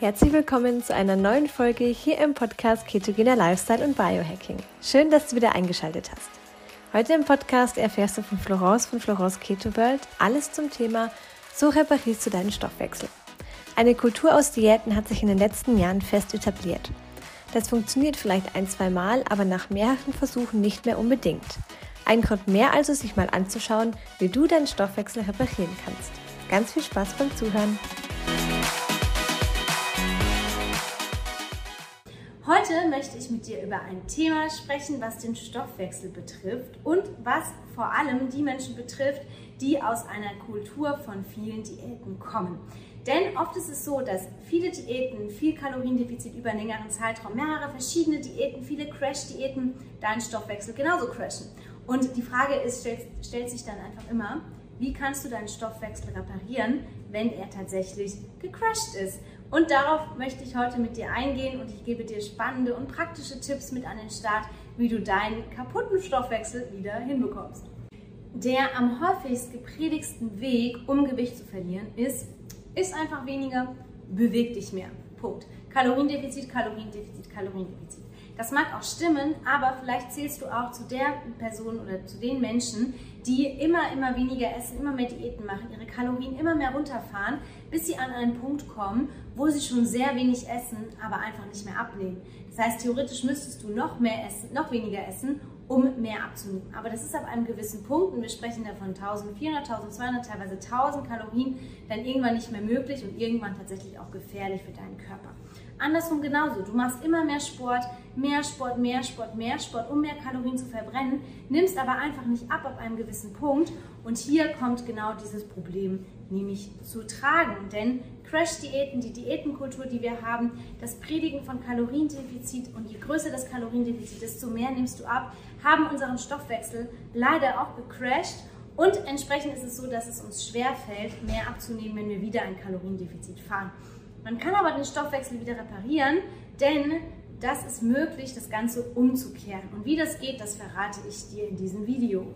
Herzlich willkommen zu einer neuen Folge hier im Podcast Ketogener Lifestyle und Biohacking. Schön, dass du wieder eingeschaltet hast. Heute im Podcast erfährst du von Florence von Florence Keto World alles zum Thema So reparierst du deinen Stoffwechsel. Eine Kultur aus Diäten hat sich in den letzten Jahren fest etabliert. Das funktioniert vielleicht ein, zwei Mal, aber nach mehreren Versuchen nicht mehr unbedingt. Ein Grund mehr also, sich mal anzuschauen, wie du deinen Stoffwechsel reparieren kannst. Ganz viel Spaß beim Zuhören! Heute möchte ich mit dir über ein Thema sprechen, was den Stoffwechsel betrifft und was vor allem die Menschen betrifft, die aus einer Kultur von vielen Diäten kommen. Denn oft ist es so, dass viele Diäten, viel Kaloriendefizit über einen längeren Zeitraum, mehrere verschiedene Diäten, viele Crash-Diäten deinen Stoffwechsel genauso crashen. Und die Frage ist, stellt, stellt sich dann einfach immer, wie kannst du deinen Stoffwechsel reparieren, wenn er tatsächlich gecrashed ist? Und darauf möchte ich heute mit dir eingehen und ich gebe dir spannende und praktische Tipps mit an den Start, wie du deinen kaputten Stoffwechsel wieder hinbekommst. Der am häufigst gepredigsten Weg, um Gewicht zu verlieren, ist, ist einfach weniger, beweg dich mehr. Punkt. Kaloriendefizit, Kaloriendefizit, Kaloriendefizit. Das mag auch stimmen, aber vielleicht zählst du auch zu der Person oder zu den Menschen, die immer, immer weniger essen, immer mehr Diäten machen, ihre Kalorien immer mehr runterfahren, bis sie an einen Punkt kommen, wo sie schon sehr wenig essen, aber einfach nicht mehr abnehmen. Das heißt, theoretisch müsstest du noch mehr essen, noch weniger essen, um mehr abzunehmen. Aber das ist ab einem gewissen Punkt, und wir sprechen da von 1400, 1200, teilweise 1000 Kalorien, dann irgendwann nicht mehr möglich und irgendwann tatsächlich auch gefährlich für deinen Körper. Andersrum genauso. Du machst immer mehr Sport, mehr Sport, mehr Sport, mehr Sport, um mehr Kalorien zu verbrennen, nimmst aber einfach nicht ab ab einem gewissen Punkt. Und hier kommt genau dieses Problem nämlich zu tragen. Denn Crash-Diäten, die Diätenkultur, die wir haben, das Predigen von Kaloriendefizit und je größer das Kaloriendefizit, desto mehr nimmst du ab, haben unseren Stoffwechsel leider auch gecrashed. Und entsprechend ist es so, dass es uns schwerfällt, mehr abzunehmen, wenn wir wieder ein Kaloriendefizit fahren. Man kann aber den Stoffwechsel wieder reparieren, denn das ist möglich, das Ganze umzukehren. Und wie das geht, das verrate ich dir in diesem Video.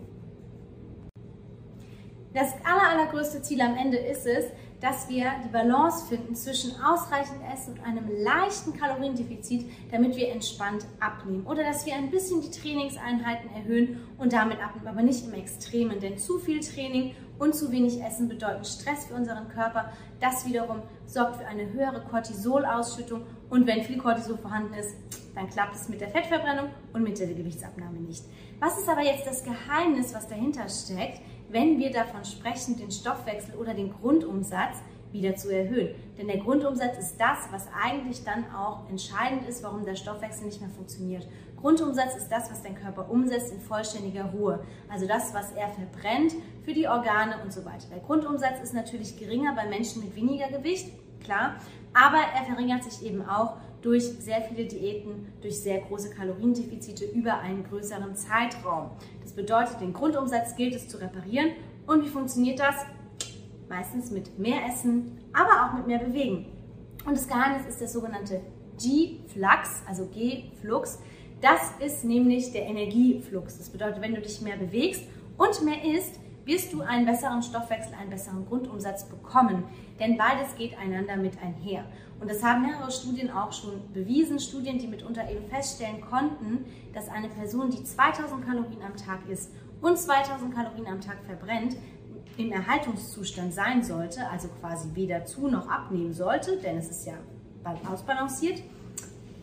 Das aller, allergrößte Ziel am Ende ist es, dass wir die Balance finden zwischen ausreichend Essen und einem leichten Kaloriendefizit, damit wir entspannt abnehmen. Oder dass wir ein bisschen die Trainingseinheiten erhöhen und damit abnehmen, aber nicht im Extremen. Denn zu viel Training und zu wenig Essen bedeuten Stress für unseren Körper. Das wiederum sorgt für eine höhere Cortisolausschüttung. Und wenn viel Cortisol vorhanden ist, dann klappt es mit der Fettverbrennung und mit der Gewichtsabnahme nicht. Was ist aber jetzt das Geheimnis, was dahinter steckt? wenn wir davon sprechen, den Stoffwechsel oder den Grundumsatz wieder zu erhöhen. Denn der Grundumsatz ist das, was eigentlich dann auch entscheidend ist, warum der Stoffwechsel nicht mehr funktioniert. Grundumsatz ist das, was dein Körper umsetzt in vollständiger Ruhe. Also das, was er verbrennt für die Organe und so weiter. Der Grundumsatz ist natürlich geringer bei Menschen mit weniger Gewicht, klar, aber er verringert sich eben auch durch sehr viele Diäten, durch sehr große Kaloriendefizite über einen größeren Zeitraum. Das bedeutet, den Grundumsatz gilt es zu reparieren. Und wie funktioniert das? Meistens mit mehr Essen, aber auch mit mehr Bewegen. Und das Geheimnis ist der sogenannte G-Flux, also G-Flux. Das ist nämlich der Energieflux. Das bedeutet, wenn du dich mehr bewegst und mehr isst, wirst du einen besseren Stoffwechsel, einen besseren Grundumsatz bekommen. Denn beides geht einander mit einher. Und das haben mehrere Studien auch schon bewiesen, Studien, die mitunter eben feststellen konnten, dass eine Person, die 2000 Kalorien am Tag isst und 2000 Kalorien am Tag verbrennt, im Erhaltungszustand sein sollte, also quasi weder zu noch abnehmen sollte, denn es ist ja bald ausbalanciert.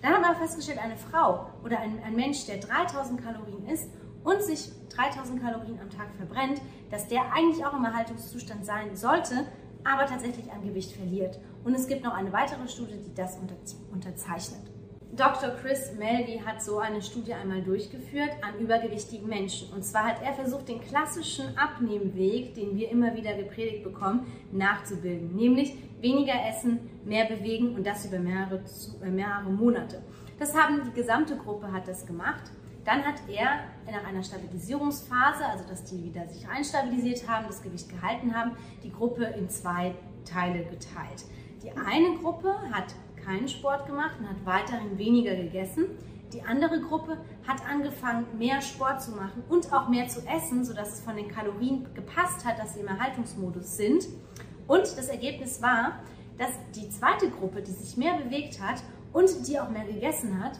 Dann haben wir festgestellt, eine Frau oder ein, ein Mensch, der 3000 Kalorien isst und sich 3000 Kalorien am Tag verbrennt, dass der eigentlich auch im Erhaltungszustand sein sollte, aber tatsächlich an Gewicht verliert. Und es gibt noch eine weitere Studie, die das unterzeichnet. Dr. Chris Melby hat so eine Studie einmal durchgeführt an übergewichtigen Menschen. Und zwar hat er versucht, den klassischen Abnehmweg, den wir immer wieder gepredigt bekommen, nachzubilden. Nämlich weniger essen, mehr bewegen und das über mehrere, äh, mehrere Monate. Das haben die gesamte Gruppe hat das gemacht. Dann hat er nach einer Stabilisierungsphase, also dass die wieder sich einstabilisiert haben, das Gewicht gehalten haben, die Gruppe in zwei Teile geteilt. Die eine Gruppe hat keinen Sport gemacht und hat weiterhin weniger gegessen. Die andere Gruppe hat angefangen, mehr Sport zu machen und auch mehr zu essen, sodass es von den Kalorien gepasst hat, dass sie im Erhaltungsmodus sind. Und das Ergebnis war, dass die zweite Gruppe, die sich mehr bewegt hat und die auch mehr gegessen hat,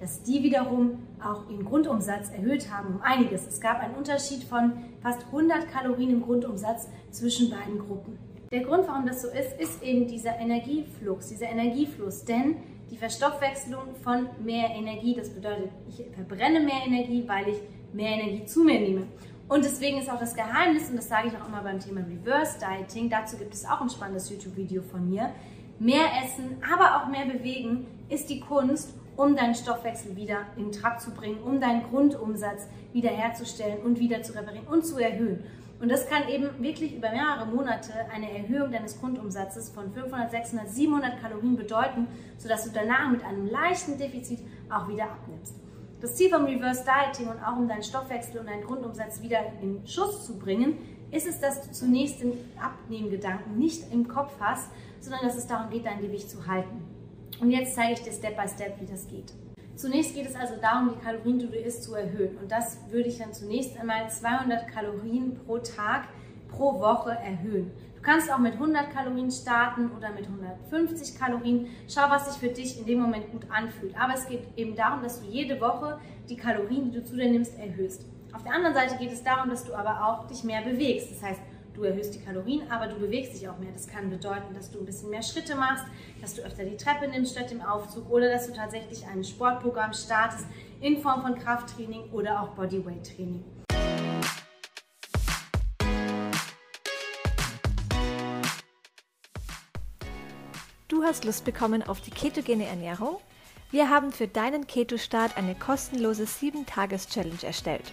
dass die wiederum auch ihren Grundumsatz erhöht haben um einiges. Es gab einen Unterschied von fast 100 Kalorien im Grundumsatz zwischen beiden Gruppen. Der Grund, warum das so ist, ist eben dieser Energiefluss, dieser Energiefluss. Denn die Verstoffwechselung von mehr Energie, das bedeutet, ich verbrenne mehr Energie, weil ich mehr Energie zu mir nehme. Und deswegen ist auch das Geheimnis, und das sage ich auch immer beim Thema Reverse Dieting, dazu gibt es auch ein spannendes YouTube-Video von mir, mehr essen, aber auch mehr bewegen, ist die Kunst, um deinen Stoffwechsel wieder in Trab zu bringen, um deinen Grundumsatz wiederherzustellen und wieder zu reparieren und zu erhöhen. Und das kann eben wirklich über mehrere Monate eine Erhöhung deines Grundumsatzes von 500, 600, 700 Kalorien bedeuten, sodass du danach mit einem leichten Defizit auch wieder abnimmst. Das Ziel vom Reverse Dieting und auch um deinen Stoffwechsel und deinen Grundumsatz wieder in Schuss zu bringen, ist es, dass du zunächst den Abnehmgedanken nicht im Kopf hast, sondern dass es darum geht, dein Gewicht zu halten. Und jetzt zeige ich dir Step by Step, wie das geht. Zunächst geht es also darum, die Kalorien, die du isst, zu erhöhen. Und das würde ich dann zunächst einmal 200 Kalorien pro Tag pro Woche erhöhen. Du kannst auch mit 100 Kalorien starten oder mit 150 Kalorien. Schau, was sich für dich in dem Moment gut anfühlt. Aber es geht eben darum, dass du jede Woche die Kalorien, die du zu dir nimmst, erhöhst. Auf der anderen Seite geht es darum, dass du aber auch dich mehr bewegst. Das heißt, Du erhöhst die Kalorien, aber du bewegst dich auch mehr. Das kann bedeuten, dass du ein bisschen mehr Schritte machst, dass du öfter die Treppe nimmst statt dem Aufzug oder dass du tatsächlich ein Sportprogramm startest in Form von Krafttraining oder auch Bodyweight-Training. Du hast Lust bekommen auf die ketogene Ernährung? Wir haben für deinen Keto-Start eine kostenlose 7-Tages-Challenge erstellt.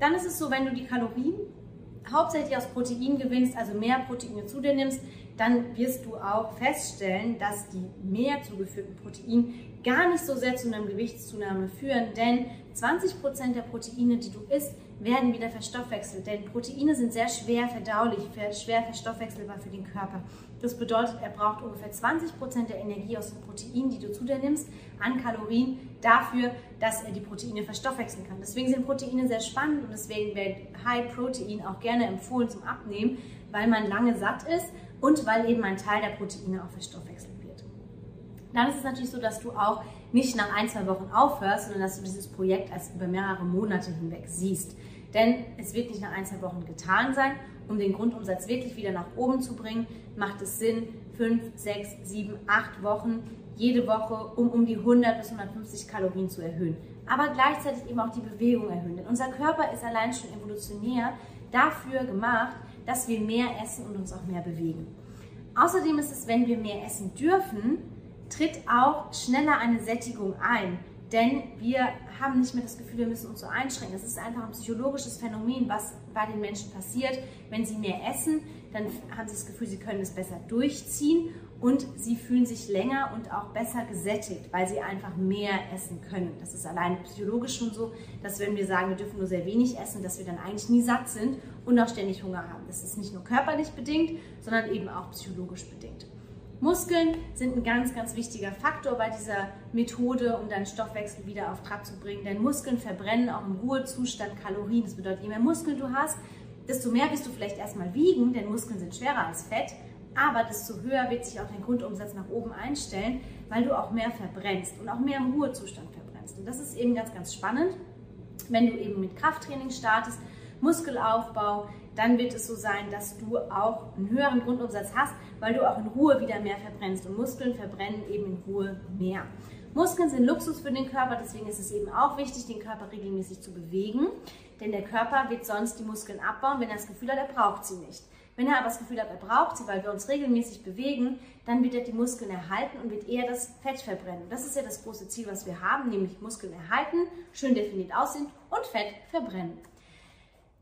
Dann ist es so, wenn du die Kalorien hauptsächlich aus Protein gewinnst, also mehr Proteine zu dir nimmst, dann wirst du auch feststellen, dass die mehr zugeführten Proteine gar nicht so sehr zu einer Gewichtszunahme führen, denn 20% der Proteine, die du isst, werden wieder verstoffwechselt, denn Proteine sind sehr schwer verdaulich, schwer verstoffwechselbar für den Körper. Das bedeutet, er braucht ungefähr 20% der Energie aus den Proteinen, die du zu dir nimmst, an Kalorien dafür, dass er die Proteine verstoffwechseln kann. Deswegen sind Proteine sehr spannend und deswegen wird High Protein auch gerne empfohlen zum Abnehmen, weil man lange satt ist und weil eben ein Teil der Proteine auch verstoffwechselt wird. Dann ist es natürlich so, dass du auch nicht nach ein, zwei Wochen aufhörst, sondern dass du dieses Projekt als über mehrere Monate hinweg siehst. Denn es wird nicht nach ein, zwei Wochen getan sein. Um den Grundumsatz wirklich wieder nach oben zu bringen, macht es Sinn, fünf, sechs, sieben, acht Wochen jede Woche, um um die 100 bis 150 Kalorien zu erhöhen. Aber gleichzeitig eben auch die Bewegung erhöhen. Denn unser Körper ist allein schon evolutionär dafür gemacht, dass wir mehr essen und uns auch mehr bewegen. Außerdem ist es, wenn wir mehr essen dürfen, tritt auch schneller eine Sättigung ein. Denn wir haben nicht mehr das Gefühl, wir müssen uns so einschränken. Das ist einfach ein psychologisches Phänomen, was bei den Menschen passiert. Wenn sie mehr essen, dann haben sie das Gefühl, sie können es besser durchziehen und sie fühlen sich länger und auch besser gesättigt, weil sie einfach mehr essen können. Das ist allein psychologisch schon so, dass wenn wir sagen, wir dürfen nur sehr wenig essen, dass wir dann eigentlich nie satt sind und auch ständig Hunger haben. Das ist nicht nur körperlich bedingt, sondern eben auch psychologisch bedingt. Muskeln sind ein ganz, ganz wichtiger Faktor bei dieser Methode, um deinen Stoffwechsel wieder auf Trab zu bringen. Denn Muskeln verbrennen auch im Ruhezustand Kalorien. Das bedeutet, je mehr Muskeln du hast, desto mehr wirst du vielleicht erstmal wiegen, denn Muskeln sind schwerer als Fett. Aber desto höher wird sich auch dein Grundumsatz nach oben einstellen, weil du auch mehr verbrennst und auch mehr im Ruhezustand verbrennst. Und das ist eben ganz, ganz spannend, wenn du eben mit Krafttraining startest, Muskelaufbau, dann wird es so sein, dass du auch einen höheren Grundumsatz hast, weil du auch in Ruhe wieder mehr verbrennst. Und Muskeln verbrennen eben in Ruhe mehr. Muskeln sind Luxus für den Körper, deswegen ist es eben auch wichtig, den Körper regelmäßig zu bewegen. Denn der Körper wird sonst die Muskeln abbauen, wenn er das Gefühl hat, er braucht sie nicht. Wenn er aber das Gefühl hat, er braucht sie, weil wir uns regelmäßig bewegen, dann wird er die Muskeln erhalten und wird eher das Fett verbrennen. Das ist ja das große Ziel, was wir haben, nämlich Muskeln erhalten, schön definiert aussehen und Fett verbrennen.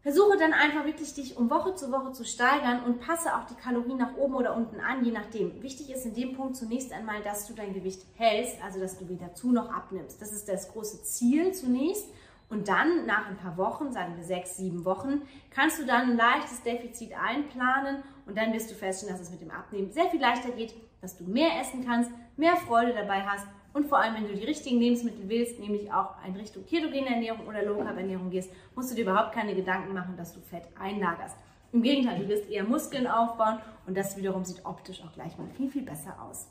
Versuche dann einfach wirklich dich um Woche zu Woche zu steigern und passe auch die Kalorien nach oben oder unten an, je nachdem. Wichtig ist in dem Punkt zunächst einmal, dass du dein Gewicht hältst, also dass du wieder zu noch abnimmst. Das ist das große Ziel zunächst. Und dann nach ein paar Wochen, sagen wir sechs, sieben Wochen, kannst du dann ein leichtes Defizit einplanen und dann wirst du feststellen, dass es mit dem Abnehmen sehr viel leichter geht, dass du mehr essen kannst, mehr Freude dabei hast und vor allem, wenn du die richtigen Lebensmittel willst, nämlich auch in Richtung ketogene Ernährung oder Low Carb Ernährung gehst, musst du dir überhaupt keine Gedanken machen, dass du Fett einlagerst. Im Gegenteil, du wirst eher Muskeln aufbauen und das wiederum sieht optisch auch gleich mal viel, viel besser aus.